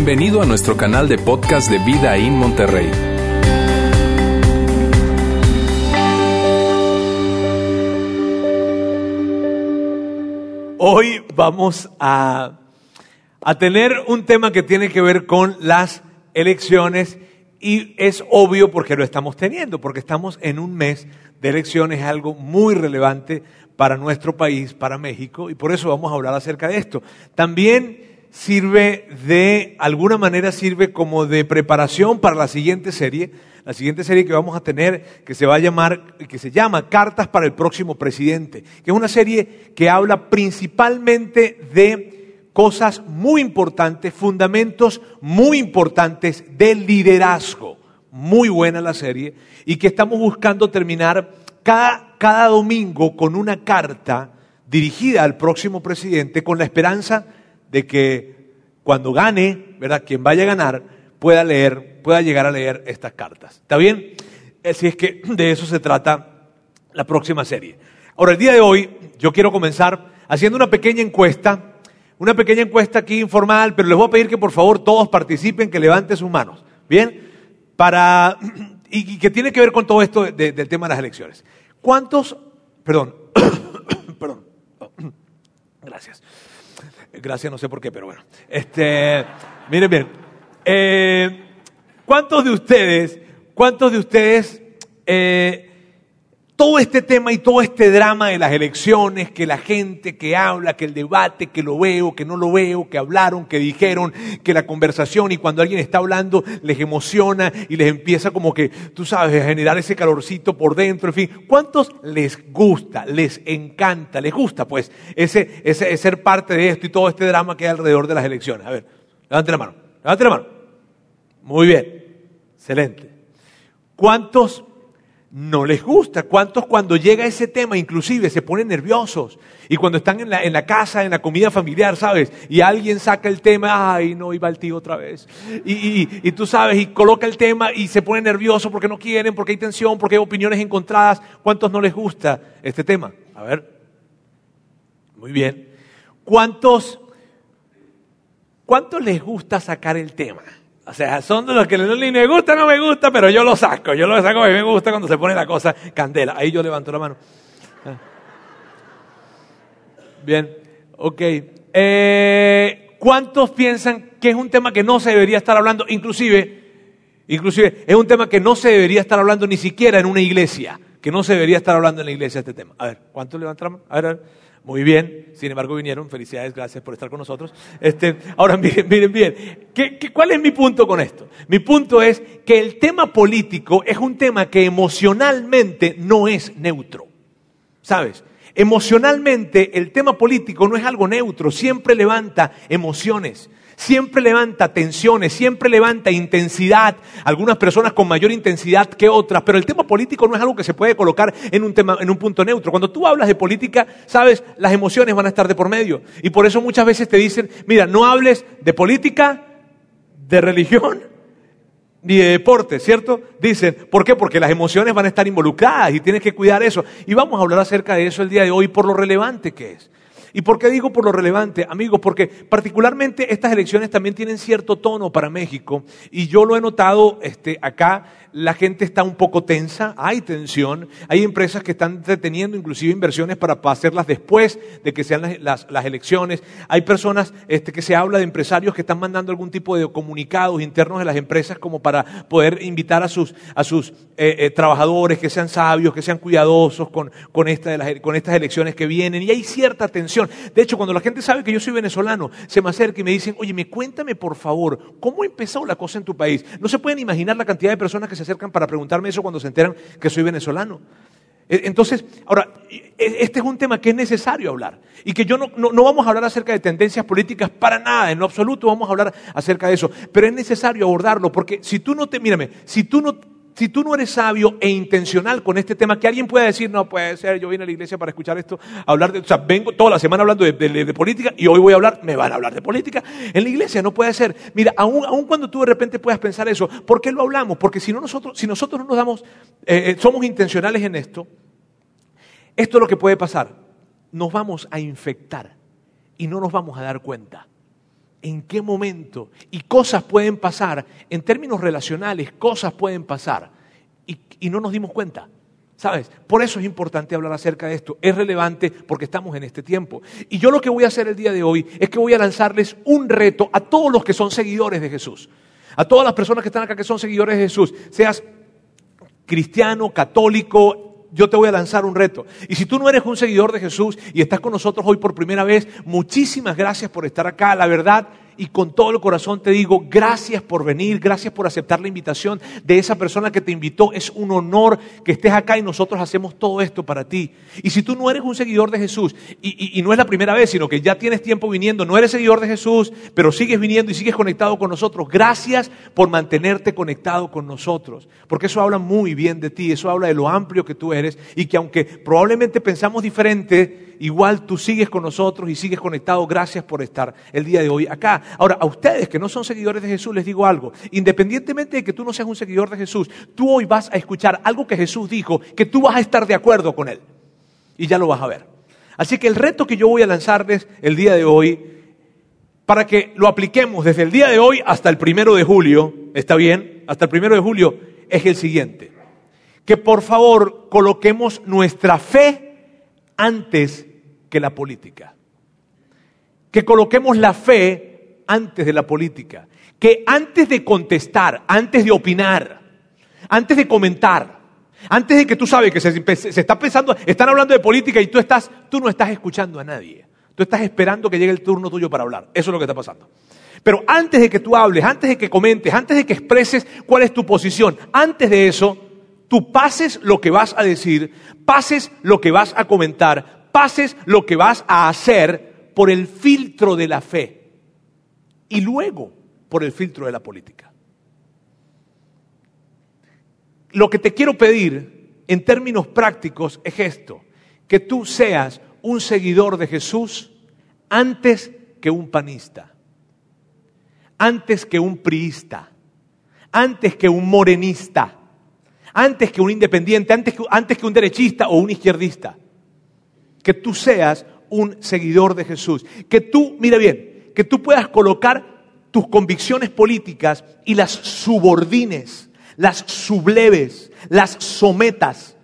Bienvenido a nuestro canal de podcast de Vida en Monterrey. Hoy vamos a, a tener un tema que tiene que ver con las elecciones y es obvio porque lo estamos teniendo, porque estamos en un mes de elecciones, es algo muy relevante para nuestro país, para México, y por eso vamos a hablar acerca de esto. También sirve de, alguna manera sirve como de preparación para la siguiente serie, la siguiente serie que vamos a tener, que se va a llamar, que se llama Cartas para el próximo presidente, que es una serie que habla principalmente de cosas muy importantes, fundamentos muy importantes del liderazgo. Muy buena la serie y que estamos buscando terminar cada, cada domingo con una carta dirigida al próximo presidente con la esperanza de que cuando gane, ¿verdad? Quien vaya a ganar pueda leer, pueda llegar a leer estas cartas. ¿Está bien? Así es que de eso se trata la próxima serie. Ahora, el día de hoy yo quiero comenzar haciendo una pequeña encuesta, una pequeña encuesta aquí informal, pero les voy a pedir que por favor todos participen, que levanten sus manos. ¿Bien? Para, y, que tiene que ver con todo esto del tema de las elecciones. ¿Cuántos, perdón, perdón, gracias. Gracias, no sé por qué, pero bueno. Este, miren bien. Eh, ¿Cuántos de ustedes, cuántos de ustedes, eh, todo este tema y todo este drama de las elecciones, que la gente que habla, que el debate, que lo veo, que no lo veo, que hablaron, que dijeron, que la conversación y cuando alguien está hablando les emociona y les empieza como que, tú sabes, a generar ese calorcito por dentro, en fin, ¿cuántos les gusta, les encanta, les gusta pues ese, ese, ser parte de esto y todo este drama que hay alrededor de las elecciones? A ver, levante la mano, levante la mano. Muy bien, excelente. ¿Cuántos no les gusta. ¿Cuántos cuando llega ese tema inclusive se ponen nerviosos? Y cuando están en la, en la, casa, en la comida familiar, ¿sabes? Y alguien saca el tema, ay, no, iba el tío otra vez. Y, y, tú sabes, y coloca el tema y se pone nervioso porque no quieren, porque hay tensión, porque hay opiniones encontradas. ¿Cuántos no les gusta este tema? A ver. Muy bien. ¿Cuántos, cuántos les gusta sacar el tema? O sea, son de los que no me gusta, no me gusta, pero yo lo saco. Yo lo saco y me gusta cuando se pone la cosa candela. Ahí yo levanto la mano. Ah. Bien, ok. Eh, ¿Cuántos piensan que es un tema que no se debería estar hablando? Inclusive, inclusive, es un tema que no se debería estar hablando ni siquiera en una iglesia. Que no se debería estar hablando en la iglesia este tema. A ver, ¿cuántos levantan la mano? A ver, a ver. Muy bien, sin embargo vinieron, felicidades, gracias por estar con nosotros. Este, ahora miren, miren bien, ¿Qué, cuál es mi punto con esto? Mi punto es que el tema político es un tema que emocionalmente no es neutro. ¿Sabes? Emocionalmente el tema político no es algo neutro, siempre levanta emociones siempre levanta tensiones, siempre levanta intensidad, algunas personas con mayor intensidad que otras, pero el tema político no es algo que se puede colocar en un, tema, en un punto neutro. Cuando tú hablas de política, sabes, las emociones van a estar de por medio. Y por eso muchas veces te dicen, mira, no hables de política, de religión, ni de deporte, ¿cierto? Dicen, ¿por qué? Porque las emociones van a estar involucradas y tienes que cuidar eso. Y vamos a hablar acerca de eso el día de hoy por lo relevante que es. ¿Y por qué digo por lo relevante, amigos? Porque particularmente estas elecciones también tienen cierto tono para México y yo lo he notado este, acá la gente está un poco tensa, hay tensión, hay empresas que están deteniendo inclusive inversiones para hacerlas después de que sean las, elecciones, hay personas este, que se habla de empresarios que están mandando algún tipo de comunicados internos de las empresas como para poder invitar a sus, a sus eh, eh, trabajadores que sean sabios, que sean cuidadosos con, con, esta de las, con estas elecciones que vienen y hay cierta tensión. De hecho, cuando la gente sabe que yo soy venezolano, se me acerca y me dicen, oye, me cuéntame por favor, ¿cómo empezó la cosa en tu país? No se pueden imaginar la cantidad de personas que se acercan para preguntarme eso cuando se enteran que soy venezolano. E, entonces, ahora, e, este es un tema que es necesario hablar y que yo no, no, vamos a hablar acerca de tendencias políticas para nada, en lo absoluto vamos a hablar acerca de eso, pero es necesario abordarlo porque si tú no te, mírame, si tú no si tú no eres sabio e intencional con este tema, que alguien pueda decir, no puede ser, yo vine a la iglesia para escuchar esto, hablar de, o sea, vengo toda la semana hablando de, política y hoy voy a hablar, me van a hablar de política. En la iglesia no puede ser. Mira, aun, cuando tú de repente puedas pensar eso, ¿por qué lo hablamos? Porque si, no nosotros, si nosotros no nos damos, eh, eh, somos intencionales en esto, esto es lo que puede pasar. Nos vamos a infectar y no nos vamos a dar cuenta. En qué momento y cosas pueden pasar, en términos relacionales, cosas pueden pasar y, y no nos dimos cuenta. ¿Sabes? Por eso es importante hablar acerca de esto. Es relevante porque estamos en este tiempo. Y yo lo que voy a hacer el día de hoy es que voy a lanzarles un reto a todos los que son seguidores de Jesús. A todas las personas que están acá que son seguidores de Jesús. Seas cristiano, católico, yo te voy a lanzar un reto. Y si tú no eres un seguidor de Jesús y estás con nosotros hoy por primera vez, muchísimas gracias por estar acá. La verdad, y con todo el corazón te digo, gracias por venir, gracias por aceptar la invitación de esa persona que te invitó. Es un honor que estés acá y nosotros hacemos todo esto para ti. Y si tú no eres un seguidor de Jesús, y, no es la primera vez, sino que ya tienes tiempo viniendo, no eres seguidor de Jesús, pero sigues viniendo y sigues conectado con nosotros, gracias por mantenerte conectado con nosotros. Porque eso habla muy bien de ti, eso habla de lo amplio que tú eres y que aunque probablemente pensamos diferente, igual tú sigues con nosotros y sigues conectado. Gracias por estar el día de hoy acá. Ahora, a ustedes que no son seguidores de Jesús, les digo algo. Independientemente de que tú no seas un seguidor de Jesús, tú hoy vas a escuchar algo que Jesús dijo, que tú vas a estar de acuerdo con él. Y ya lo vas a ver. Así que el reto que yo voy a lanzarles el día de hoy, para que lo apliquemos desde el día de hoy hasta el primero de julio, ¿está bien? Hasta el primero de julio, es el siguiente. Que por favor coloquemos nuestra fe antes que la política. Que coloquemos la fe antes de la política. Que antes de contestar, antes de opinar, antes de comentar, antes de que tú sabes que se, se, está pensando, están hablando de política y tú estás, tú no estás escuchando a nadie. Tú estás esperando que llegue el turno tuyo para hablar. Eso es lo que está pasando. Pero antes de que tú hables, antes de que comentes, antes de que expreses cuál es tu posición, antes de eso, tú pases lo que vas a decir, pases lo que vas a comentar, pases lo que vas a hacer por el filtro de la fe y luego por el filtro de la política. Lo que te quiero pedir en términos prácticos es esto, que tú seas un seguidor de Jesús antes que un panista, antes que un priista, antes que un morenista, antes que un independiente, antes que, antes que un derechista o un izquierdista que tú seas un seguidor de Jesús. Que tú, mira bien, que tú puedas colocar tus convicciones políticas y las subordines, las subleves, las sometas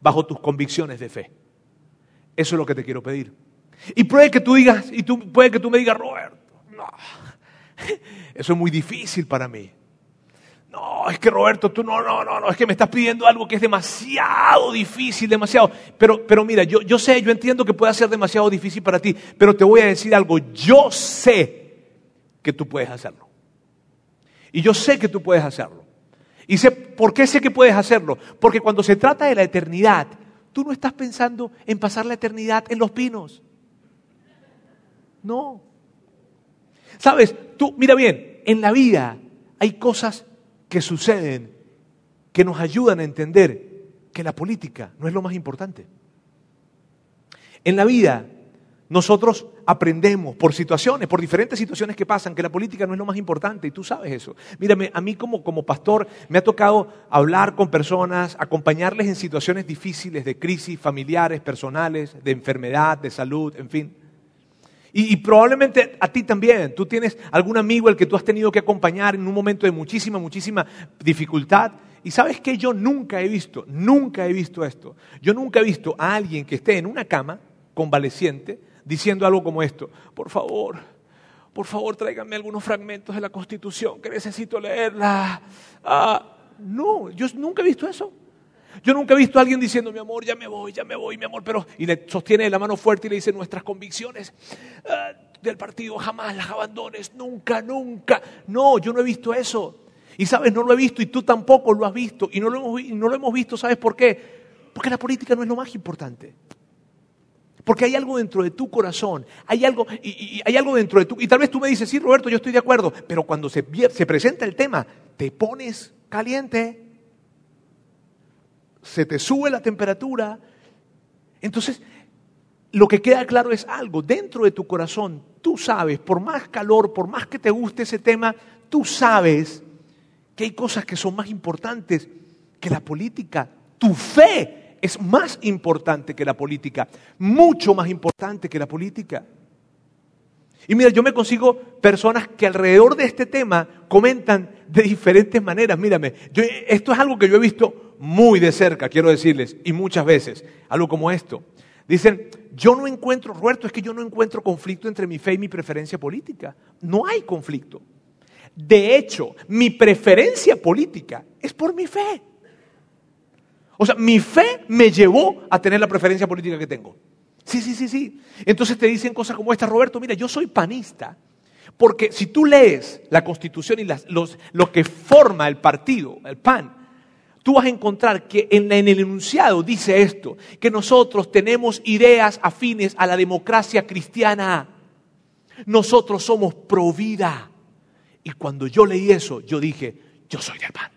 bajo tus convicciones de fe. Eso es lo que te quiero pedir. Y puede que tú digas, y tú, puede que tú me digas, Roberto, no, eso es muy difícil para mí. No, es que Roberto, tú no, no, no, no, es que me estás pidiendo algo que es demasiado difícil, demasiado. Pero, pero mira, yo, yo sé, yo entiendo que puede ser demasiado difícil para ti, pero te voy a decir algo, yo sé que tú puedes hacerlo. Y yo sé que tú puedes hacerlo. Y sé, ¿por qué sé que puedes hacerlo? Porque cuando se trata de la eternidad, tú no estás pensando en pasar la eternidad en los pinos. No. Sabes, tú, mira bien, en la vida hay cosas que suceden que nos ayudan a entender que la política no es lo más importante. En la vida nosotros aprendemos por situaciones, por diferentes situaciones que pasan, que la política no es lo más importante y tú sabes eso. Mírame, a mí como, como pastor me ha tocado hablar con personas, acompañarles en situaciones difíciles de crisis familiares, personales, de enfermedad, de salud, en fin. Y, probablemente a ti también. Tú tienes algún amigo al que tú has tenido que acompañar en un momento de muchísima, muchísima dificultad. Y sabes que yo nunca he visto, nunca he visto esto. Yo nunca he visto a alguien que esté en una cama convaleciente diciendo algo como esto. Por favor, por favor, tráiganme algunos fragmentos de la Constitución que necesito leerla. Ah, no, yo nunca he visto eso. Yo nunca he visto a alguien diciendo, mi amor, ya me voy, ya me voy, mi amor, pero y le sostiene la mano fuerte y le dice, nuestras convicciones uh, del partido jamás las abandones, nunca, nunca. No, yo no he visto eso. Y sabes, no lo he visto y tú tampoco lo has visto. Y no lo hemos, no lo hemos visto, ¿sabes por qué? Porque la política no es lo más importante. Porque hay algo dentro de tu corazón, hay algo, y, y hay algo dentro de tu... Y tal vez tú me dices, sí, Roberto, yo estoy de acuerdo, pero cuando se, se presenta el tema, te pones caliente se te sube la temperatura. Entonces, lo que queda claro es algo, dentro de tu corazón, tú sabes, por más calor, por más que te guste ese tema, tú sabes que hay cosas que son más importantes que la política. Tu fe es más importante que la política, mucho más importante que la política. Y mira, yo me consigo personas que alrededor de este tema comentan de diferentes maneras. Mírame, esto es algo que yo he visto muy de cerca, quiero decirles, y muchas veces, algo como esto. Dicen, yo no encuentro, Roberto, es que yo no encuentro conflicto entre mi fe y mi preferencia política. No hay conflicto. De hecho, mi preferencia política es por mi fe. O sea, mi fe me llevó a tener la preferencia política que tengo. Sí, sí, sí, sí. Entonces te dicen cosas como esta, Roberto, mira, yo soy panista. Porque si tú lees la constitución y lo que forma el partido, el PAN, tú vas a encontrar que en, en, el enunciado dice esto, que nosotros tenemos ideas afines a la democracia cristiana. Nosotros somos pro vida. Y cuando yo leí eso, yo dije, yo soy del PAN.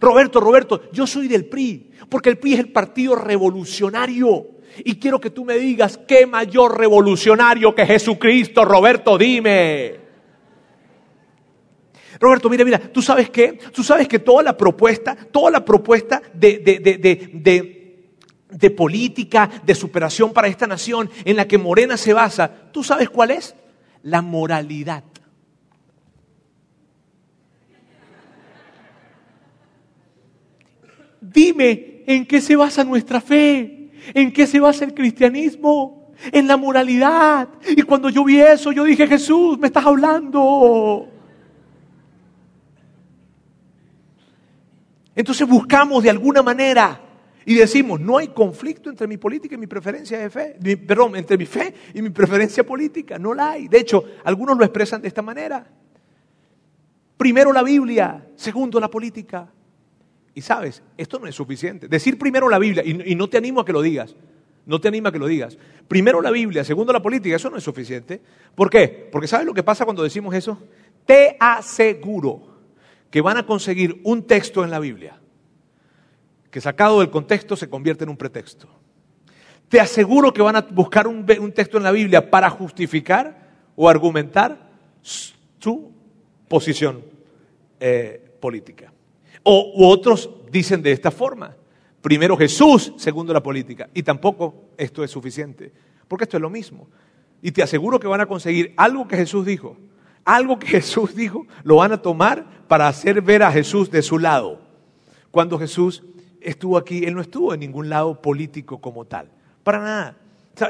Roberto, Roberto, yo soy del PRI, porque el PRI es el partido revolucionario. Y quiero que tú me digas, ¿qué mayor revolucionario que Jesucristo? Roberto, dime. Roberto, mira, mira, ¿tú sabes qué? Tú sabes que toda la propuesta, toda la propuesta de, de, de, de, política, de superación para esta nación en la que Morena se basa, ¿tú sabes cuál es? La moralidad. Dime, ¿en qué se basa nuestra fe? ¿En qué se basa el cristianismo? En la moralidad. Y cuando yo vi eso, yo dije, Jesús, me estás hablando. Entonces buscamos de alguna manera y decimos, no hay conflicto entre mi política y mi preferencia de fe, perdón, entre mi fe y mi preferencia política, no la hay. De hecho, algunos lo expresan de esta manera. Primero la Biblia, segundo la política. Y sabes, esto no es suficiente. Decir primero la Biblia, y, no te animo a que lo digas, no te animo a que lo digas. Primero la Biblia, segundo la política, eso no es suficiente. ¿Por qué? Porque ¿sabes lo que pasa cuando decimos eso? Te aseguro que van a conseguir un texto en la Biblia que sacado del contexto se convierte en un pretexto. Te aseguro que van a buscar un, texto en la Biblia para justificar o argumentar su posición eh, política. O otros dicen de esta forma. Primero Jesús, segundo la política. Y tampoco esto es suficiente. Porque esto es lo mismo. Y te aseguro que van a conseguir algo que Jesús dijo. Algo que Jesús dijo, lo van a tomar para hacer ver a Jesús de su lado. Cuando Jesús estuvo aquí, Él no estuvo en ningún lado político como tal. Para nada.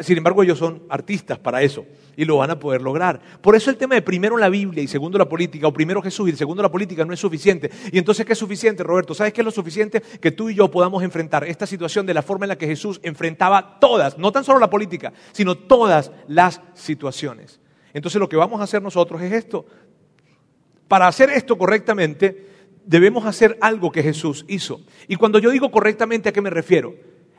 Sin embargo, ellos son artistas para eso y lo van a poder lograr. Por eso el tema de primero la Biblia y segundo la política, o primero Jesús y segundo la política no es suficiente. Y entonces, ¿qué es suficiente, Roberto? ¿Sabes qué es lo suficiente? Que tú y yo podamos enfrentar esta situación de la forma en la que Jesús enfrentaba todas, no tan solo la política, sino todas las situaciones. Entonces, lo que vamos a hacer nosotros es esto. Para hacer esto correctamente, debemos hacer algo que Jesús hizo. Y cuando yo digo correctamente, ¿a qué me refiero?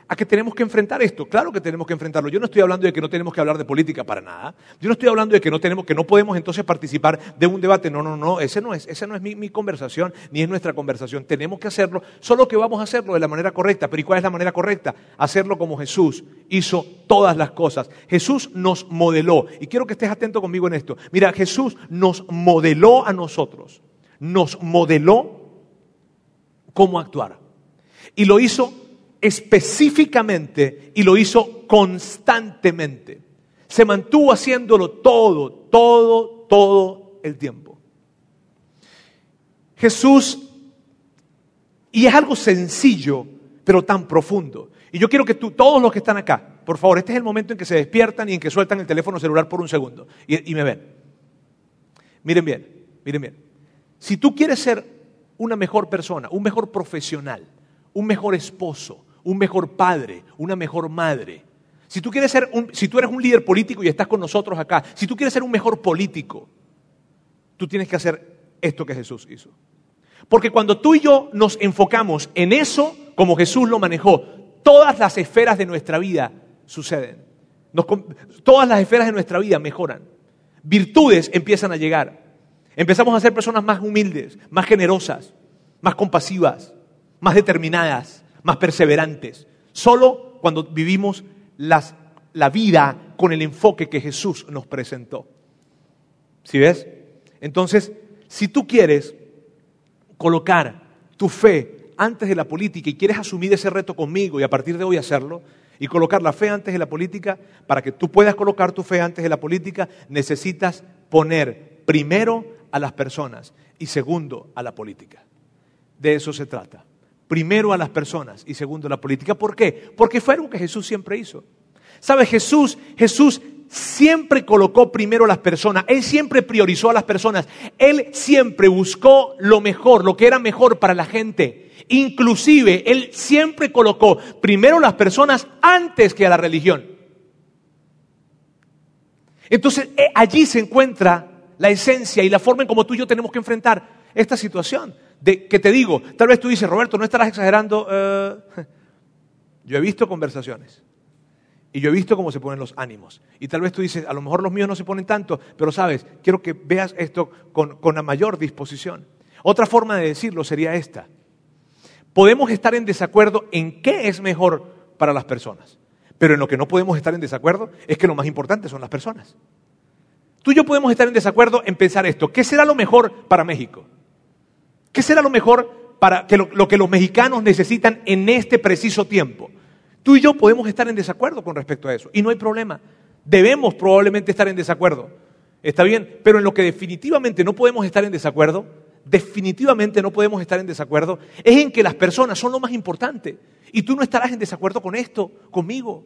A que tenemos que enfrentar esto. Claro que tenemos que enfrentarlo. Yo no estoy hablando de que no tenemos que hablar de política para nada. Yo no estoy hablando de que no tenemos, que no podemos entonces participar de un debate. No, no, no. Ese no es, esa no es mi, mi, conversación ni es nuestra conversación. Tenemos que hacerlo, solo que vamos a hacerlo de la manera correcta. Pero ¿y cuál es la manera correcta? Hacerlo como Jesús hizo todas las cosas. Jesús nos modeló. Y quiero que estés atento conmigo en esto. Mira, Jesús nos modeló a nosotros. Nos modeló cómo actuar. Y lo hizo específicamente y lo hizo constantemente. Se mantuvo haciéndolo todo, todo, todo el tiempo. Jesús, y es algo sencillo, pero tan profundo. Y yo quiero que tú, todos los que están acá, por favor, este es el momento en que se despiertan y en que sueltan el teléfono celular por un segundo y, y me ven. Miren bien, miren bien. Si tú quieres ser una mejor persona, un mejor profesional, un mejor esposo, un mejor padre, una mejor madre. Si tú quieres ser un, si tú eres un líder político y estás con nosotros acá, si tú quieres ser un mejor político, tú tienes que hacer esto que Jesús hizo. Porque cuando tú y yo nos enfocamos en eso, como Jesús lo manejó, todas las esferas de nuestra vida suceden. todas las esferas de nuestra vida mejoran. Virtudes empiezan a llegar. Empezamos a ser personas más humildes, más generosas, más compasivas, más determinadas más perseverantes. Solo cuando vivimos la vida con el enfoque que Jesús nos presentó. ¿Sí ves? Entonces, si tú quieres colocar tu fe antes de la política y quieres asumir ese reto conmigo y a partir de hoy hacerlo, Y colocar la fe antes de la política, para que tú puedas colocar tu fe antes de la política, necesitas poner primero a las personas y segundo a la política. De eso se trata. Primero a las personas y segundo a la política. ¿Por qué? Porque fue algo que Jesús siempre hizo. ¿Sabe? Jesús, Jesús siempre colocó primero a las personas, Él siempre priorizó a las personas, Él siempre buscó lo mejor, lo que era mejor para la gente. Inclusive, Él siempre colocó primero las personas antes que a la religión. Entonces, eh, allí se encuentra la esencia y la forma en cómo tú y yo tenemos que enfrentar esta situación. De que te digo, tal vez tú dices, Roberto, no estarás exagerando. Eh, yo he visto conversaciones y yo he visto cómo se ponen los ánimos. Y tal vez tú dices, a lo mejor los míos no se ponen tanto, pero sabes, quiero que veas esto con, con la mayor disposición. Otra forma de decirlo sería esta. Podemos estar en desacuerdo en qué es mejor para las personas, pero en lo que no podemos estar en desacuerdo es que lo más importante son las personas. Tú y yo podemos estar en desacuerdo en pensar esto. ¿Qué será lo mejor para México? ¿Qué será lo mejor para que lo, lo que los mexicanos necesitan en este preciso tiempo? Tú y yo podemos estar en desacuerdo con respecto a eso y no hay problema. Debemos probablemente estar en desacuerdo. Está bien, pero en lo que definitivamente no podemos estar en desacuerdo, definitivamente no podemos estar en desacuerdo, es en que las personas son lo más importante. Y tú no estarás en desacuerdo con esto, conmigo.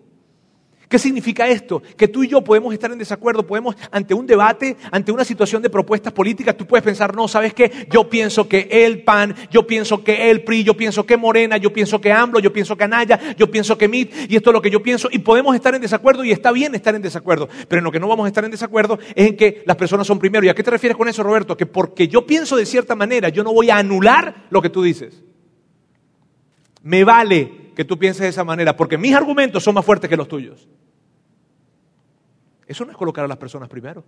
¿Qué significa esto? Que tú y yo podemos estar en desacuerdo, podemos, ante un debate, ante una situación de propuestas políticas, tú puedes pensar, no, ¿sabes qué? Yo pienso que el PAN, yo pienso que el PRI, yo pienso que Morena, yo pienso que AMLO, yo pienso que Anaya, yo pienso que MIT, y esto es lo que yo pienso, y podemos estar en desacuerdo, y está bien estar en desacuerdo, pero en lo que no vamos a estar en desacuerdo es en que las personas son primero. ¿Y a qué te refieres con eso, Roberto? Que porque yo pienso de cierta manera, yo no voy a anular lo que tú dices. Me vale que tú pienses de esa manera, porque mis argumentos son más fuertes que los tuyos. Eso no es colocar a las personas primero.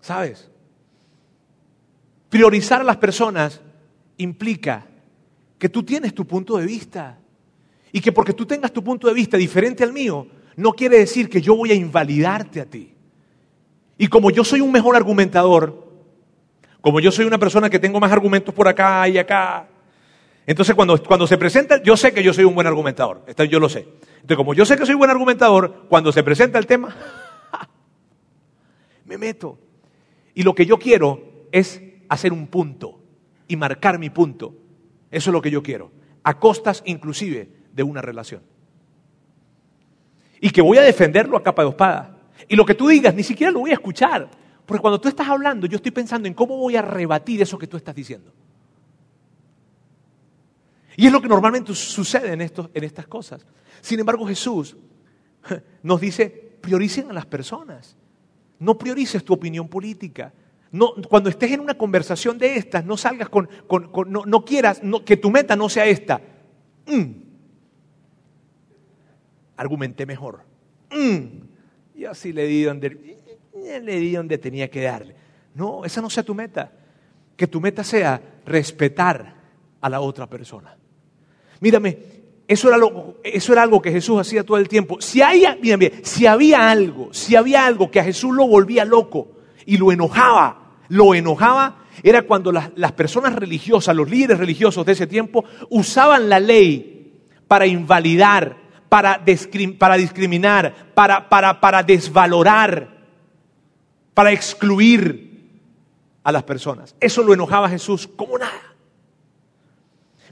¿Sabes? Priorizar a las personas implica que tú tienes tu punto de vista y que porque tú tengas tu punto de vista diferente al mío, no quiere decir que yo voy a invalidarte a ti. Y como yo soy un mejor argumentador, como yo soy una persona que tengo más argumentos por acá y acá, entonces, cuando, cuando se presenta, yo sé que yo soy un buen argumentador, yo lo sé. Entonces, como yo sé que soy un buen argumentador, cuando se presenta el tema, me meto. Y lo que yo quiero es hacer un punto y marcar mi punto. Eso es lo que yo quiero, a costas inclusive de una relación. Y que voy a defenderlo a capa de espada. Y lo que tú digas, ni siquiera lo voy a escuchar. Porque cuando tú estás hablando, yo estoy pensando en cómo voy a rebatir eso que tú estás diciendo. Y es lo que normalmente sucede en, en estas cosas. Sin embargo, Jesús nos dice, prioricen a las personas. No priorices tu opinión política. No, cuando estés en una conversación de estas, no salgas con, no, quieras que tu meta no sea esta. Mm. Argumenté mejor. Mm. Yo así le di donde, le di donde tenía que darle. No, esa no sea tu meta. Que tu meta sea respetar a la otra persona. Mírame, eso era, eso era algo que Jesús hacía todo el tiempo. Si, si había algo, si había algo que a Jesús lo volvía loco y lo enojaba, lo enojaba, era cuando las, personas religiosas, los líderes religiosos de ese tiempo, usaban la ley para invalidar, para, para discriminar, para, para, para desvalorar, para excluir a las personas. Eso lo enojaba a Jesús como nada.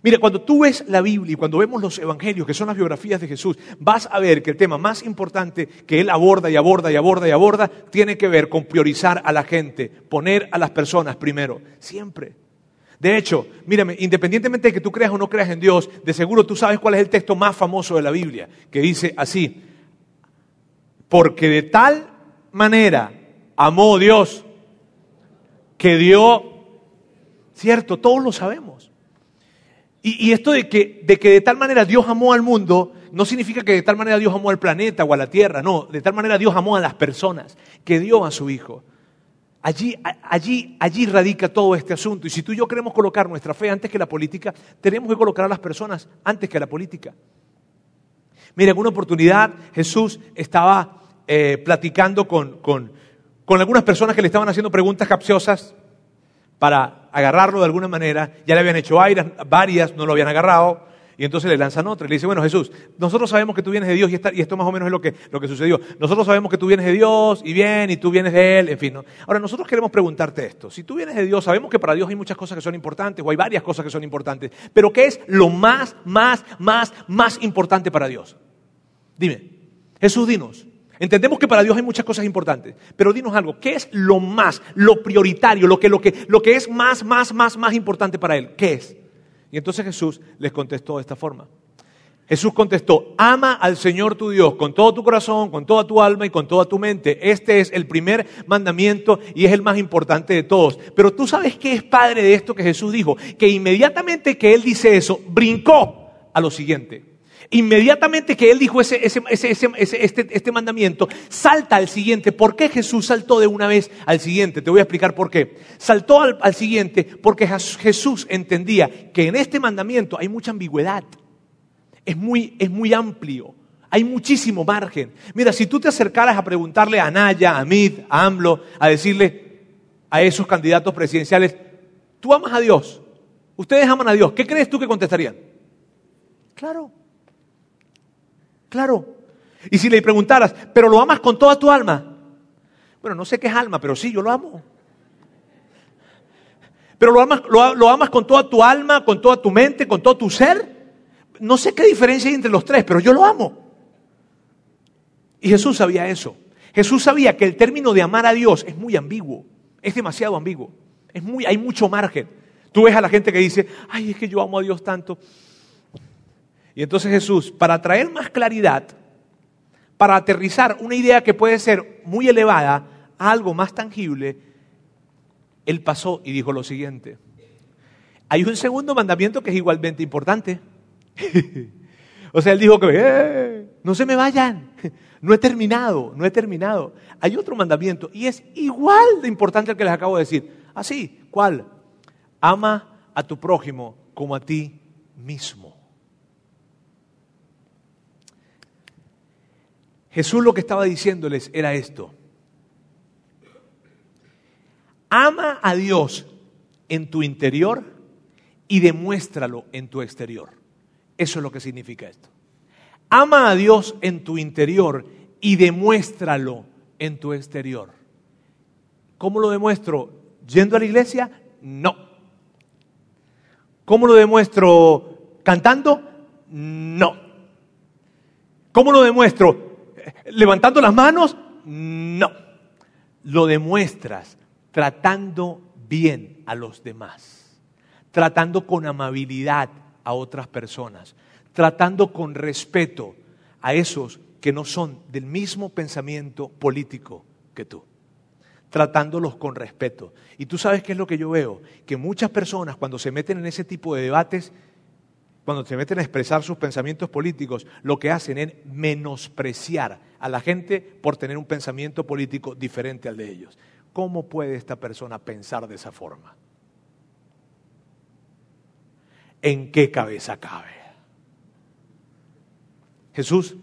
Mira, cuando tú ves la Biblia y cuando vemos los evangelios, que son las biografías de Jesús, vas a ver que el tema más importante que él aborda y aborda y aborda y aborda tiene que ver con priorizar a la gente, poner a las personas primero, siempre. De hecho, mírame, independientemente de que tú creas o no creas en Dios, de seguro tú sabes cuál es el texto más famoso de la Biblia, que dice así, porque de tal manera amó Dios que dio, cierto, todos lo sabemos. Y, esto de que, de que de tal manera Dios amó al mundo, no significa que de tal manera Dios amó al planeta o a la tierra, no, de tal manera Dios amó a las personas, que dio a su Hijo. Allí, allí, allí radica todo este asunto. Y si tú y yo queremos colocar nuestra fe antes que la política, tenemos que colocar a las personas antes que la política. Mira, en una oportunidad Jesús estaba eh, platicando con, con, con algunas personas que le estaban haciendo preguntas capciosas para agarrarlo de alguna manera. Ya le habían hecho varias, no lo habían agarrado. Y entonces le lanzan otra le dice, bueno Jesús, nosotros sabemos que tú vienes de Dios y, y esto más o menos es lo que, lo que sucedió. Nosotros sabemos que tú vienes de Dios y bien, y tú vienes de Él, en fin. ¿no? Ahora nosotros queremos preguntarte esto. Si tú vienes de Dios, sabemos que para Dios hay muchas cosas que son importantes o hay varias cosas que son importantes, pero ¿qué es lo más, más, más, más importante para Dios? Dime, Jesús, dinos. Entendemos que para Dios hay muchas cosas importantes, pero dinos algo, ¿qué es lo más, lo prioritario, lo que, que, que es más, más, más, más importante para Él? ¿Qué es? Y entonces Jesús les contestó de esta forma. Jesús contestó, ama al Señor tu Dios con todo tu corazón, con toda tu alma y con toda tu mente. Este es el primer mandamiento y es el más importante de todos. Pero tú sabes qué es padre de esto que Jesús dijo, que inmediatamente que Él dice eso, brincó a lo siguiente. Inmediatamente que él dijo ese, este, este, mandamiento, salta al siguiente. ¿Por qué Jesús saltó de una vez al siguiente? Te voy a explicar por qué. Saltó al, al siguiente porque Jesús entendía que en este mandamiento hay mucha ambigüedad. Es muy, es muy amplio. Hay muchísimo margen. Mira, si tú te acercaras a preguntarle a Naya, a Mid, a AMLO, a decirle a esos candidatos presidenciales, tú amas a Dios, ustedes aman a Dios, ¿qué crees tú que contestarían? Claro, Claro. Y si le preguntaras, ¿pero lo amas con toda tu alma? Bueno, no sé qué es alma, pero sí, yo lo amo. ¿Pero lo amas, lo, amas con toda tu alma, con toda tu mente, con todo tu ser? No sé qué diferencia hay entre los tres, pero yo lo amo. Y Jesús sabía eso. Jesús sabía que el término de amar a Dios es muy ambiguo, es demasiado ambiguo, es muy, hay mucho margen. Tú ves a la gente que dice, ay, es que yo amo a Dios tanto. Y entonces Jesús, para traer más claridad, para aterrizar una idea que puede ser muy elevada a algo más tangible, Él pasó y dijo lo siguiente. Hay un segundo mandamiento que es igualmente importante. o sea, Él dijo que, eh, no se me vayan, no he terminado, no he terminado. Hay otro mandamiento y es igual de importante al que les acabo de decir. Así, ¿cuál? Ama a tu prójimo como a ti mismo. Jesús lo que estaba diciéndoles era esto. Ama a Dios en tu interior y demuéstralo en tu exterior. Eso es lo que significa esto. Ama a Dios en tu interior y demuéstralo en tu exterior. ¿Cómo lo demuestro? ¿Yendo a la iglesia? No. ¿Cómo lo demuestro? ¿Cantando? No. ¿Cómo lo demuestro? Levantando las manos, no. Lo demuestras tratando bien a los demás, tratando con amabilidad a otras personas, tratando con respeto a esos que no son del mismo pensamiento político que tú tratándolos con respeto. Y tú sabes qué es lo que yo veo, que muchas personas cuando se meten en ese tipo de debates cuando se meten a expresar sus pensamientos políticos, lo que hacen es menospreciar a la gente por tener un pensamiento político diferente al de ellos. ¿Cómo puede esta persona pensar de esa forma? ¿En qué cabeza cabe? Jesús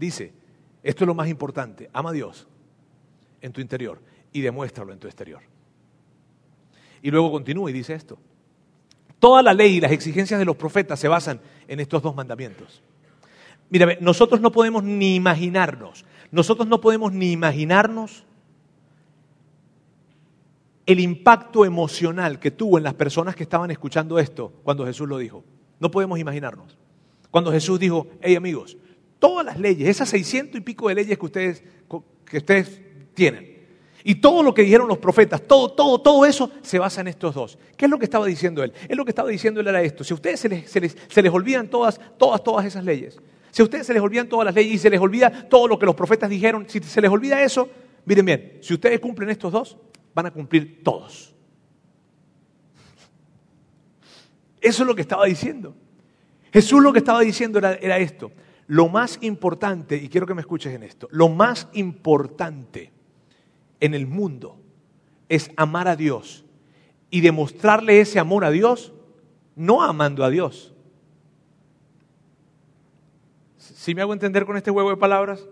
dice, esto es lo más importante, ama a Dios en tu interior y demuéstralo en tu exterior. Y luego continúa y dice esto. Toda la ley y las exigencias de los profetas se basan en estos dos mandamientos. Mira, nosotros no podemos ni imaginarnos, nosotros no podemos ni imaginarnos el impacto emocional que tuvo en las personas que estaban escuchando esto cuando Jesús lo dijo. No podemos imaginarnos. Cuando Jesús dijo, hey amigos, todas las leyes, esas seiscientos y pico de leyes que ustedes, que ustedes tienen, y todo lo que dijeron los profetas, todo, todo, todo eso se basa en estos dos. ¿Qué es lo que estaba diciendo él? Él lo que estaba diciendo él era esto. Si a ustedes se les, se les, olvidan todas, todas, todas esas leyes, si a ustedes se les olvidan todas las leyes y se les olvida todo lo que los profetas dijeron, si se les olvida eso, miren bien, si ustedes cumplen estos dos, van a cumplir todos. Eso es lo que estaba diciendo. Jesús lo que estaba diciendo era, era esto. Lo más importante, y quiero que me escuches en esto, lo más importante en el mundo es amar a Dios y demostrarle ese amor a Dios, no amando a Dios. ¿Sí me hago entender con este huevo de palabras?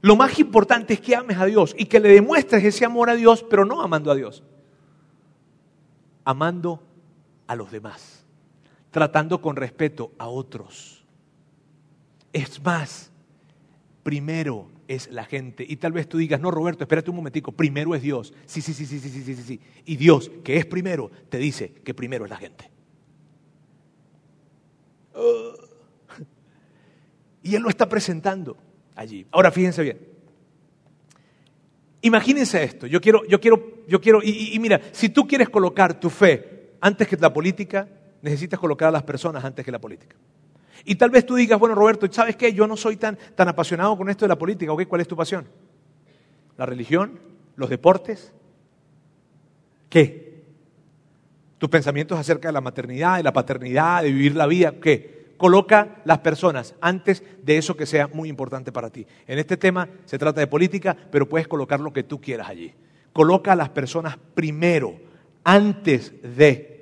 Lo más importante es que ames a Dios y que le demuestres ese amor a Dios, pero no amando a Dios, amando a los demás, tratando con respeto a otros. Es más, primero es la gente. Y tal vez tú digas, no, Roberto, espérate un momentico, primero es Dios. Sí, sí, sí, sí, sí, sí, sí, sí. Y Dios, que es primero, te dice que primero es la gente. Y Él lo está presentando allí. Ahora fíjense bien. Imagínense esto. Yo quiero, yo quiero, yo quiero, y mira, si tú quieres colocar tu fe antes que la política, necesitas colocar a las personas antes que la política. Y tal vez tú digas, bueno, Roberto, ¿sabes qué? Yo no soy tan, tan apasionado con esto de la política. ¿Ok? ¿Cuál es tu pasión? ¿La religión? ¿Los deportes? ¿Qué? ¿Tus pensamientos acerca de la maternidad, de la paternidad, de vivir la vida? ¿Qué? Coloca las personas antes de eso que sea muy importante para ti. En este tema se trata de política, pero puedes colocar lo que tú quieras allí. Coloca a las personas primero, antes de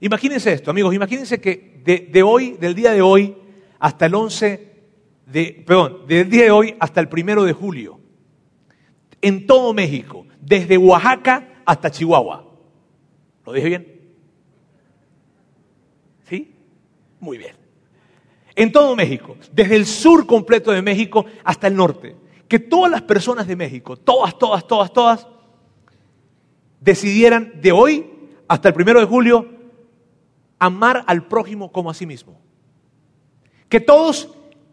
Imagínense esto, amigos, imagínense que de, hoy, del día de hoy hasta el 11 de, perdón, del día de hoy hasta el primero de julio, en todo México, desde Oaxaca hasta Chihuahua. ¿Lo dije bien? ¿Sí? Muy bien. En todo México, desde el sur completo de México hasta el norte, que todas las personas de México, todas, todas, todas, todas, decidieran de hoy hasta el primero de julio amar al prójimo como a sí mismo. Que todos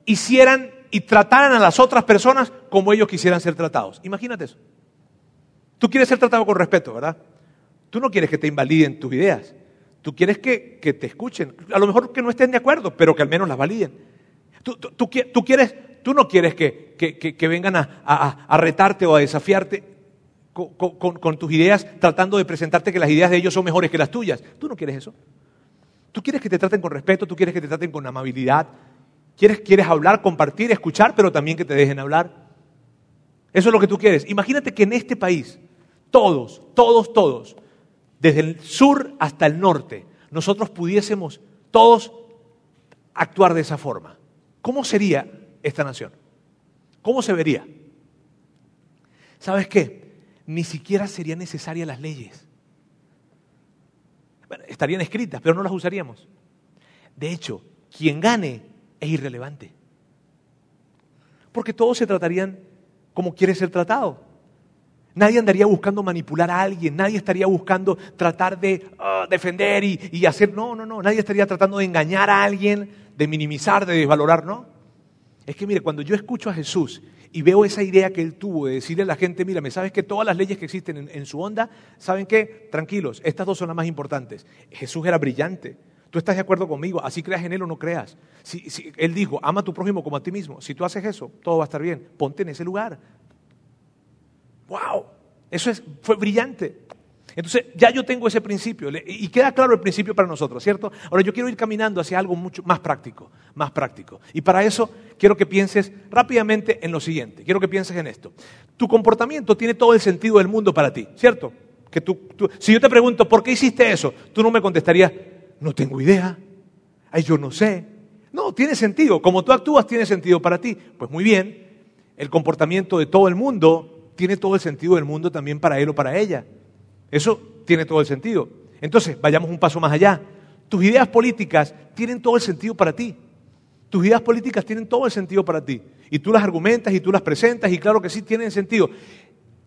hicieran y trataran a las otras personas como ellos quisieran ser tratados. Imagínate eso. Tú quieres ser tratado con respeto, ¿verdad? Tú no quieres que te invaliden tus ideas. Tú quieres que, te escuchen. A lo mejor que no estén de acuerdo, pero que al menos las validen. Tú, quieres, tú no quieres que, vengan a, retarte o a desafiarte con, con tus ideas tratando de presentarte que las ideas de ellos son mejores que las tuyas. Tú no quieres eso. Tú quieres que te traten con respeto, tú quieres que te traten con amabilidad, quieres, quieres hablar, compartir, escuchar, pero también que te dejen hablar. Eso es lo que tú quieres. Imagínate que en este país, todos, todos, todos, desde el sur hasta el norte, nosotros pudiésemos todos actuar de esa forma. ¿Cómo sería esta nación? ¿Cómo se vería? ¿Sabes qué? Ni siquiera serían necesarias las leyes estarían escritas, pero no las usaríamos. De hecho, quien gane es irrelevante. Porque todos se tratarían como quiere ser tratado. Nadie andaría buscando manipular a alguien, nadie estaría buscando tratar de ah, defender y, y, hacer, no, no, no, nadie estaría tratando de engañar a alguien, de minimizar, de desvalorar, no. Es que mire, cuando yo escucho a Jesús y veo esa idea que él tuvo de decirle a la gente, mira, ¿me sabes que todas las leyes que existen en, su onda, ¿saben qué? Tranquilos, estas dos son las más importantes. Jesús era brillante. Tú estás de acuerdo conmigo, así creas en él o no creas. Si, si, él dijo, ama a tu prójimo como a ti mismo. Si tú haces eso, todo va a estar bien. Ponte en ese lugar. ¡Wow! Eso es, fue brillante. Entonces, ya yo tengo ese principio y queda claro el principio para nosotros, ¿cierto? Ahora yo quiero ir caminando hacia algo mucho más práctico, más práctico. Y para eso quiero que pienses rápidamente en lo siguiente, quiero que pienses en esto. Tu comportamiento tiene todo el sentido del mundo para ti, ¿cierto? Que tú, si yo te pregunto, ¿por qué hiciste eso? Tú no me contestarías, no tengo idea, ay, yo no sé. No, tiene sentido, como tú actúas tiene sentido para ti. Pues muy bien, el comportamiento de todo el mundo tiene todo el sentido del mundo también para él o para ella. Eso tiene todo el sentido. Entonces, vayamos un paso más allá. Tus ideas políticas tienen todo el sentido para ti. Tus ideas políticas tienen todo el sentido para ti. Y tú las argumentas y tú las presentas y claro que sí tienen sentido.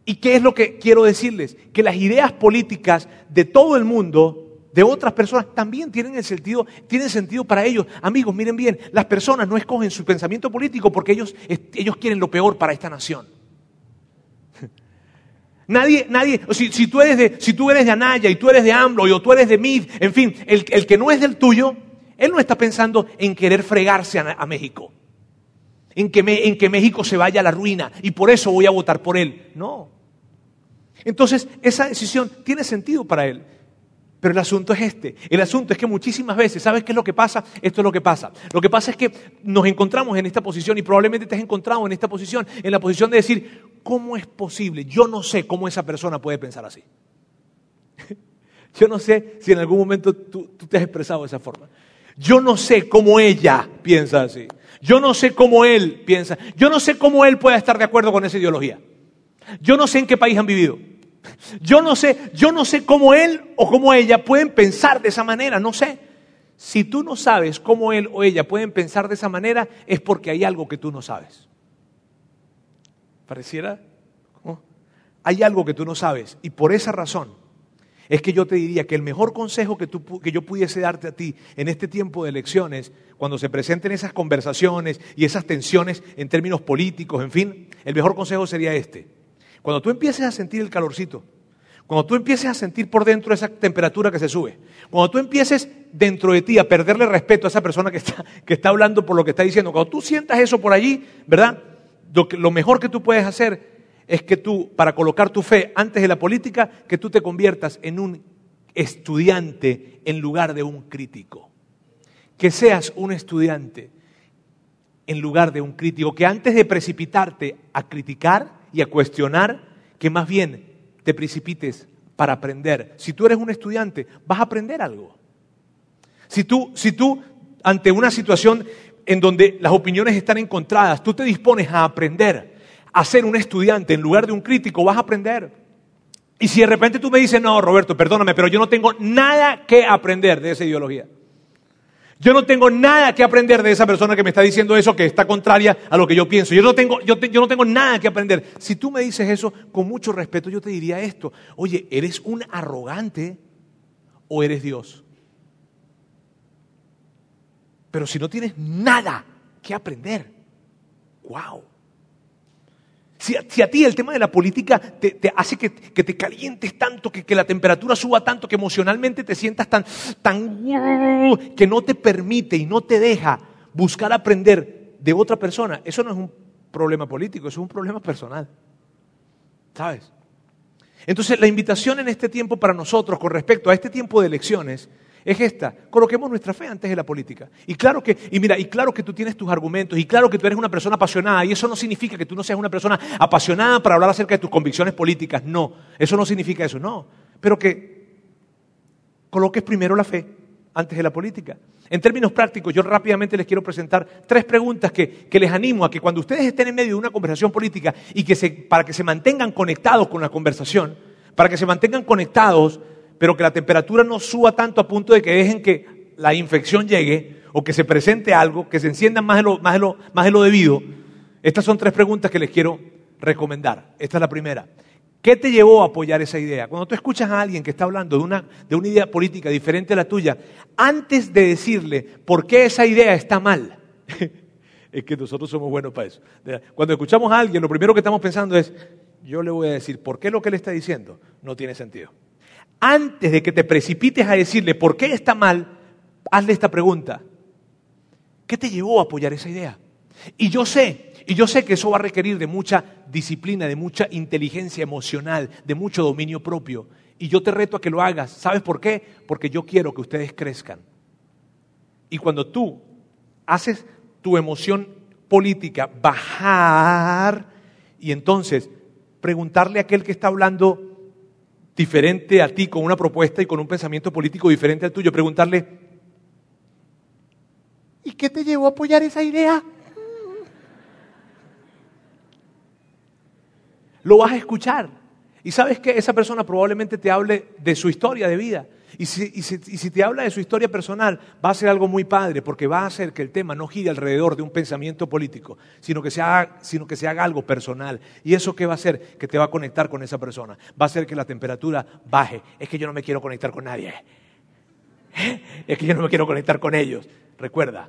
¿Y qué es lo que quiero decirles? Que las ideas políticas de todo el mundo, de otras personas, también tienen el sentido, tienen sentido para ellos. Amigos, miren bien, las personas no escogen su pensamiento político porque ellos, ellos quieren lo peor para esta nación. Nadie, nadie, si, si, tú eres de, si tú eres de Anaya y tú eres de AMLO o tú eres de MID, en fin, el, que no es del tuyo, él no está pensando en querer fregarse a, México, en que, en que México se vaya a la ruina y por eso voy a votar por él. No. Entonces, esa decisión tiene sentido para él. Pero el asunto es este. El asunto es que muchísimas veces, ¿sabes qué es lo que pasa? Esto es lo que pasa. Lo que pasa es que nos encontramos en esta posición y probablemente te has encontrado en esta posición, en la posición de decir, ¿cómo es posible? Yo no sé cómo esa persona puede pensar así. Yo no sé si en algún momento tú, te has expresado de esa forma. Yo no sé cómo ella piensa así. Yo no sé cómo él piensa. Yo no sé cómo él puede estar de acuerdo con esa ideología. Yo no sé en qué país han vivido. Yo no sé, yo no sé cómo él o cómo ella pueden pensar de esa manera, no sé. Si tú no sabes cómo él o ella pueden pensar de esa manera, es porque hay algo que tú no sabes. ¿Pareciera? Hay algo que tú no sabes. Y por esa razón es que yo te diría que el mejor consejo que, que yo pudiese darte a ti en este tiempo de elecciones, cuando se presenten esas conversaciones y esas tensiones en términos políticos, en fin, el mejor consejo sería este. Cuando tú empieces a sentir el calorcito, cuando tú empieces a sentir por dentro esa temperatura que se sube, cuando tú empieces dentro de ti a perderle respeto a esa persona que está, que está hablando por lo que está diciendo, cuando tú sientas eso por allí, ¿verdad? Lo, lo mejor que tú puedes hacer es que tú, para colocar tu fe antes de la política, que tú te conviertas en un estudiante en lugar de un crítico. Que seas un estudiante en lugar de un crítico. Que antes de precipitarte a criticar y a cuestionar, que más bien te precipites para aprender. Si tú eres un estudiante, vas a aprender algo. Si tú, si tú ante una situación en donde las opiniones están encontradas, tú te dispones a aprender, a ser un estudiante en lugar de un crítico, vas a aprender. Y si de repente tú me dices, no, Roberto, perdóname, pero yo no tengo nada que aprender de esa ideología. Yo no tengo nada que aprender de esa persona que me está diciendo eso que está contraria a lo que yo pienso. Yo no tengo, yo, yo no tengo nada que aprender. Si tú me dices eso con mucho respeto, yo te diría esto. Oye, ¿eres un arrogante o eres Dios? Pero si no tienes nada que aprender, wow. Si a, ti el tema de la política te, hace que, te calientes tanto, que, la temperatura suba tanto, que emocionalmente te sientas tan, tan, que no te permite y no te deja buscar aprender de otra persona, eso no es un problema político, eso es un problema personal. ¿Sabes? Entonces la invitación en este tiempo para nosotros con respecto a este tiempo de elecciones es esta. Coloquemos nuestra fe antes de la política. Y claro que, y mira, y claro que tú tienes tus argumentos, y claro que tú eres una persona apasionada, y eso no significa que tú no seas una persona apasionada para hablar acerca de tus convicciones políticas. No, eso no significa eso, no. Pero que coloques primero la fe antes de la política. En términos prácticos, yo rápidamente les quiero presentar tres preguntas que, les animo a que cuando ustedes estén en medio de una conversación política y que se, para que se mantengan conectados con la conversación, para que se mantengan conectados pero que la temperatura no suba tanto a punto de que dejen que la infección llegue o que se presente algo, que se enciendan más de lo, más de lo, más debido. Estas son tres preguntas que les quiero recomendar. Esta es la primera. ¿Qué te llevó a apoyar esa idea? Cuando tú escuchas a alguien que está hablando de una, de una idea política diferente a la tuya, antes de decirle por qué esa idea está mal, es que nosotros somos buenos para eso. Cuando escuchamos a alguien, lo primero que estamos pensando es, yo le voy a decir, ¿por qué lo que él está diciendo no tiene sentido? Antes de que te precipites a decirle por qué está mal, hazle esta pregunta. ¿Qué te llevó a apoyar esa idea? Y yo sé, y yo sé que eso va a requerir de mucha disciplina, de mucha inteligencia emocional, de mucho dominio propio. Y yo te reto a que lo hagas. ¿Sabes por qué? Porque yo quiero que ustedes crezcan. Y cuando tú haces tu emoción política bajar y entonces preguntarle a aquel que está hablando diferente a ti, con una propuesta y con un pensamiento político diferente al tuyo, preguntarle, ¿y qué te llevó a apoyar esa idea? Lo vas a escuchar. Y sabes que esa persona probablemente te hable de su historia de vida. Y si, te habla de su historia personal, va a ser algo muy padre, porque va a hacer que el tema no gire alrededor de un pensamiento político, sino que, se haga, sino que se haga algo personal. ¿Y eso qué va a hacer? Que te va a conectar con esa persona. Va a hacer que la temperatura baje. Es que yo no me quiero conectar con nadie. Es que yo no me quiero conectar con ellos. Recuerda,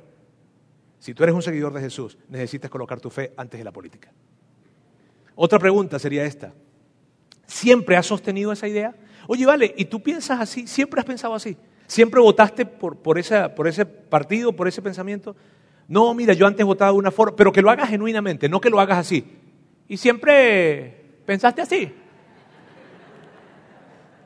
si tú eres un seguidor de Jesús, necesitas colocar tu fe antes de la política. Otra pregunta sería esta. ¿Siempre has sostenido esa idea? Oye, vale, ¿y tú piensas así? ¿Siempre has pensado así? ¿Siempre votaste por, por, por ese partido, por ese pensamiento? No, mira, yo antes votaba de una forma, pero que lo hagas genuinamente, no que lo hagas así. ¿Y siempre pensaste así?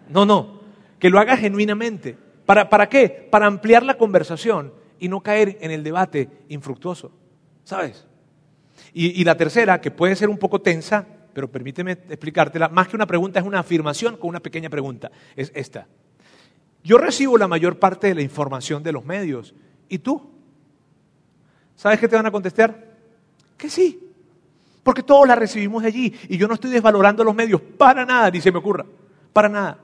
No, no, que lo hagas genuinamente. ¿Para, ¿Para qué? Para ampliar la conversación y no caer en el debate infructuoso. ¿Sabes? Y, y la tercera, que puede ser un poco tensa, pero permíteme explicártela. Más que una pregunta, es una afirmación con una pequeña pregunta. Es esta. Yo recibo la mayor parte de la información de los medios. ¿Y tú? ¿Sabes qué te van a contestar? Que sí. Porque todos la recibimos de allí. Y yo no estoy desvalorando los medios para nada, ni se me ocurra. Para nada.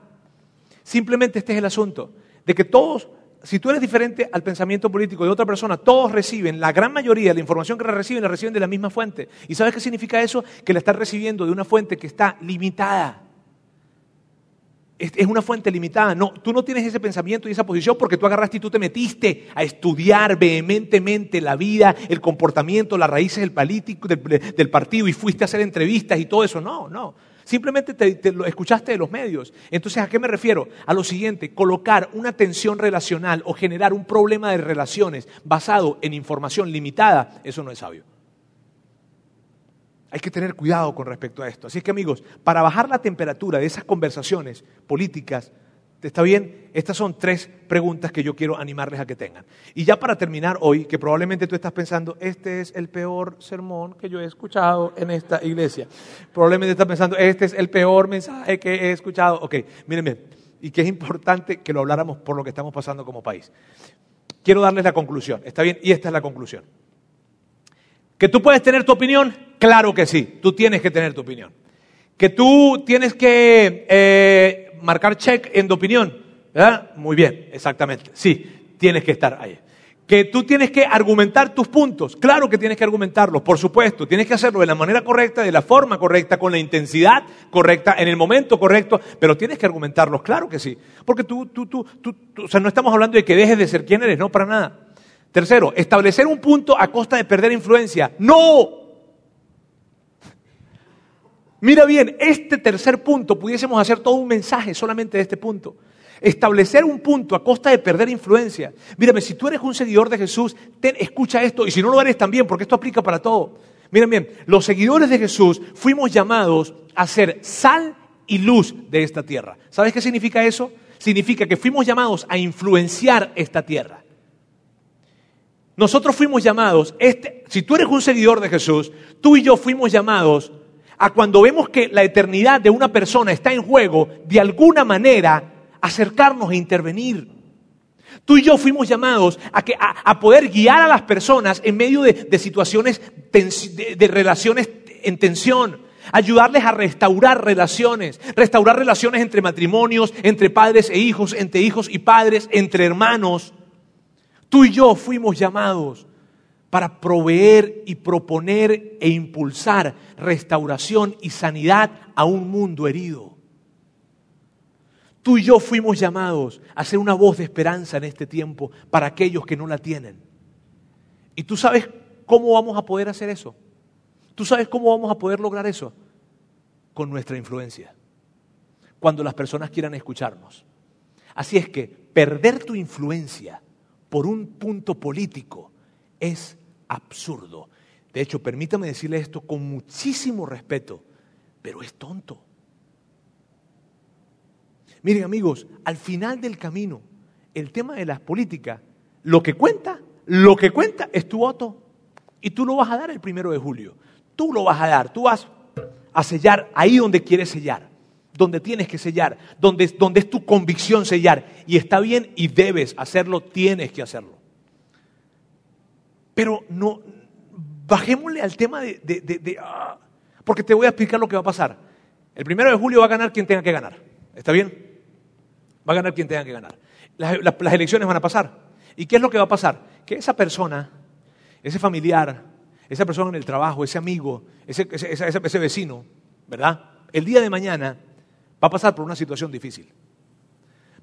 Simplemente este es el asunto. De que todos si tú eres diferente al pensamiento político de otra persona, todos reciben, la gran mayoría de la información que reciben la reciben de la misma fuente. ¿Y sabes qué significa eso? Que la estás recibiendo de una fuente que está limitada. Es una fuente limitada. No, tú no tienes ese pensamiento y esa posición porque tú agarraste y tú te metiste a estudiar vehementemente la vida, el comportamiento, las raíces del, político, del partido y fuiste a hacer entrevistas y todo eso. No, no. Simplemente te, lo escuchaste de los medios. Entonces, ¿a qué me refiero? A lo siguiente, colocar una tensión relacional o generar un problema de relaciones basado en información limitada, eso no es sabio. Hay que tener cuidado con respecto a esto. Así que amigos, para bajar la temperatura de esas conversaciones políticas, ¿Está bien? Estas son tres preguntas que yo quiero animarles a que tengan. Y ya para terminar hoy, que probablemente tú estás pensando, este es el peor sermón que yo he escuchado en esta iglesia. Probablemente estás pensando, este es el peor mensaje que he escuchado. Ok, mírenme, y que es importante que lo habláramos por lo que estamos pasando como país. Quiero darles la conclusión, ¿está bien? Y esta es la conclusión. ¿Que tú puedes tener tu opinión? Claro que sí, tú tienes que tener tu opinión. ¿Que tú tienes que... Eh, marcar check en tu opinión. ¿verdad? Muy bien, exactamente. Sí, tienes que estar ahí. Que tú tienes que argumentar tus puntos. Claro que tienes que argumentarlos, por supuesto. Tienes que hacerlo de la manera correcta, de la forma correcta, con la intensidad correcta, en el momento correcto, pero tienes que argumentarlos, claro que sí. Porque tú, tú, tú, tú, o sea, no estamos hablando de que dejes de ser quien eres, no, para nada. Tercero, establecer un punto a costa de perder influencia. No, Mira bien, este tercer punto, pudiésemos hacer todo un mensaje solamente de este punto. Establecer un punto a costa de perder influencia. Mírame, si tú eres un seguidor de Jesús, escucha esto, y si no lo eres también, porque esto aplica para todo. Miren bien, los seguidores de Jesús fuimos llamados a ser sal y luz de esta tierra. ¿Sabes qué significa eso? Significa que fuimos llamados a influenciar esta tierra. Nosotros fuimos llamados, este, si tú eres un seguidor de Jesús, tú y yo fuimos llamados a cuando vemos que la eternidad de una persona está en juego, de alguna manera acercarnos e intervenir. Tú y yo fuimos llamados a, poder guiar a las personas en medio de, situaciones de, relaciones en tensión, ayudarles a restaurar relaciones, restaurar relaciones entre matrimonios, entre padres e hijos, entre hijos y padres, entre hermanos. Tú y yo fuimos llamados para proveer y proponer e impulsar restauración y sanidad a un mundo herido. Tú y yo fuimos llamados a ser una voz de esperanza en este tiempo para aquellos que no la tienen. ¿Y tú sabes cómo vamos a poder hacer eso? ¿Tú sabes cómo vamos a poder lograr eso? Con nuestra influencia. Cuando las personas quieran escucharnos. Así es que perder tu influencia por un punto político es absurdo. De hecho, permítame decirle esto con muchísimo respeto, pero es tonto. Miren amigos, al final del camino, el tema de las políticas, lo que cuenta, lo que cuenta es tu voto. Y tú lo vas a dar el primero de julio. Tú lo vas a dar, tú vas a sellar ahí donde quieres sellar, donde tienes que sellar, donde, donde es tu convicción sellar. Y está bien y debes hacerlo, tienes que hacerlo. Pero no, bajémosle al tema de, ah, porque te voy a explicar lo que va a pasar. El primero de julio va a ganar quien tenga que ganar. ¿Está bien? Va a ganar quien tenga que ganar. Las, elecciones van a pasar. ¿Y qué es lo que va a pasar? Que esa persona, ese familiar, esa persona en el trabajo, ese amigo, ese, ese vecino, ¿verdad? El día de mañana va a pasar por una situación difícil.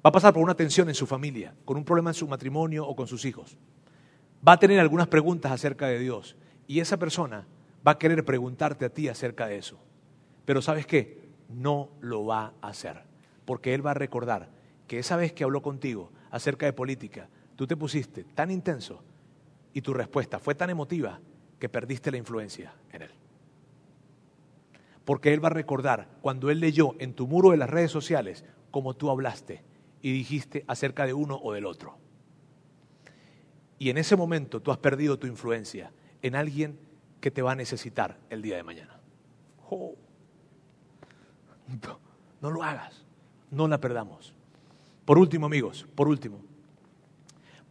Va a pasar por una tensión en su familia, con un problema en su matrimonio o con sus hijos va a tener algunas preguntas acerca de Dios y esa persona va a querer preguntarte a ti acerca de eso. Pero sabes qué? No lo va a hacer, porque Él va a recordar que esa vez que habló contigo acerca de política, tú te pusiste tan intenso y tu respuesta fue tan emotiva que perdiste la influencia en Él. Porque Él va a recordar cuando Él leyó en tu muro de las redes sociales cómo tú hablaste y dijiste acerca de uno o del otro. Y en ese momento tú has perdido tu influencia en alguien que te va a necesitar el día de mañana. Oh. No, lo hagas, no la perdamos. Por último, amigos, por último,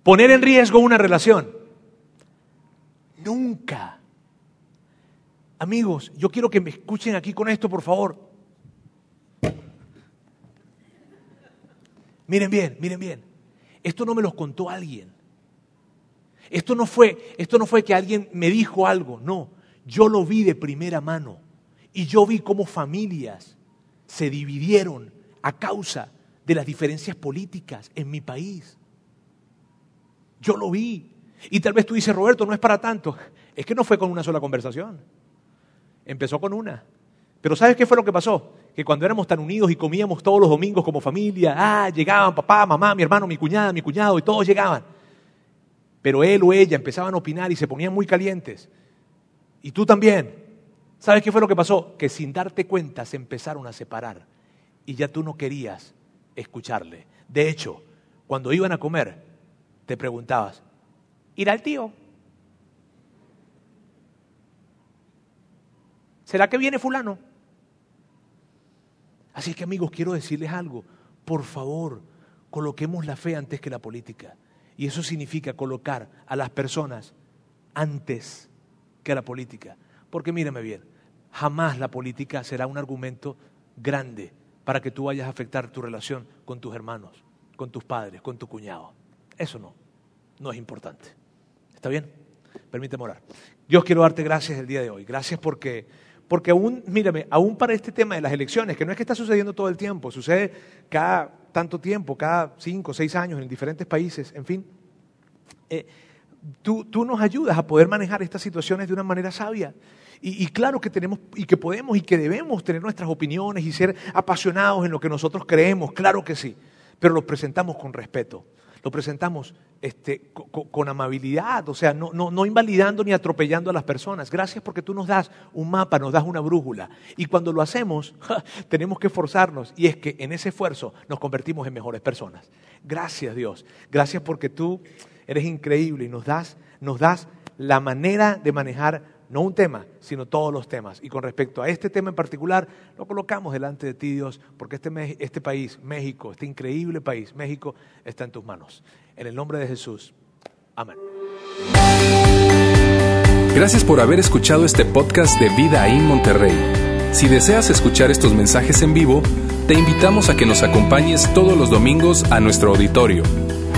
poner en riesgo una relación. Nunca. Amigos, yo quiero que me escuchen aquí con esto, por favor. Miren bien, miren bien. Esto no me lo contó alguien. Esto no fue, esto no fue que alguien me dijo algo, no. Yo lo vi de primera mano y yo vi cómo familias se dividieron a causa de las diferencias políticas en mi país. Yo lo vi. Y tal vez tú dices, Roberto, no es para tanto. Es que no fue con una sola conversación. Empezó con una. Pero ¿sabes qué fue lo que pasó? Que cuando éramos tan unidos y comíamos todos los domingos como familia, ah, llegaban papá, mamá, mi hermano, mi cuñada, mi cuñado, y todos llegaban. Pero él o ella empezaban a opinar y se ponían muy calientes. Y tú también. ¿Sabes qué fue lo que pasó? Que sin darte cuenta se empezaron a separar y ya tú no querías escucharle. De hecho, cuando iban a comer, te preguntabas, ¿irá el tío? ¿Será que viene fulano? Así que amigos, quiero decirles algo. Por favor, coloquemos la fe antes que la política. Y eso significa colocar a las personas antes que a la política. Porque mírame bien, jamás la política será un argumento grande para que tú vayas a afectar tu relación con tus hermanos, con tus padres, con tu cuñado. Eso no, no es importante. ¿Está bien? Permíteme orar. Dios quiero darte gracias el día de hoy. Gracias porque, porque aún, mírame, aún para este tema de las elecciones, que no es que está sucediendo todo el tiempo, sucede cada tanto tiempo, cada cinco, seis años en diferentes países, en fin. Eh, tú, tú nos ayudas a poder manejar estas situaciones de una manera sabia. Y, claro que tenemos y que podemos y que debemos tener nuestras opiniones y ser apasionados en lo que nosotros creemos, claro que sí, pero lo presentamos con respeto, lo presentamos este, con, amabilidad, o sea, no, no, no invalidando ni atropellando a las personas. Gracias porque tú nos das un mapa, nos das una brújula. Y cuando lo hacemos, tenemos que esforzarnos y es que en ese esfuerzo nos convertimos en mejores personas. Gracias Dios, gracias porque tú eres increíble y nos das, nos das la manera de manejar no un tema, sino todos los temas. Y con respecto a este tema en particular, lo colocamos delante de ti, Dios, porque este, este país, México, este increíble país, México, está en tus manos. En el nombre de Jesús. Amén. Gracias por haber escuchado este podcast de Vida en Monterrey. Si deseas escuchar estos mensajes en vivo, te invitamos a que nos acompañes todos los domingos a nuestro auditorio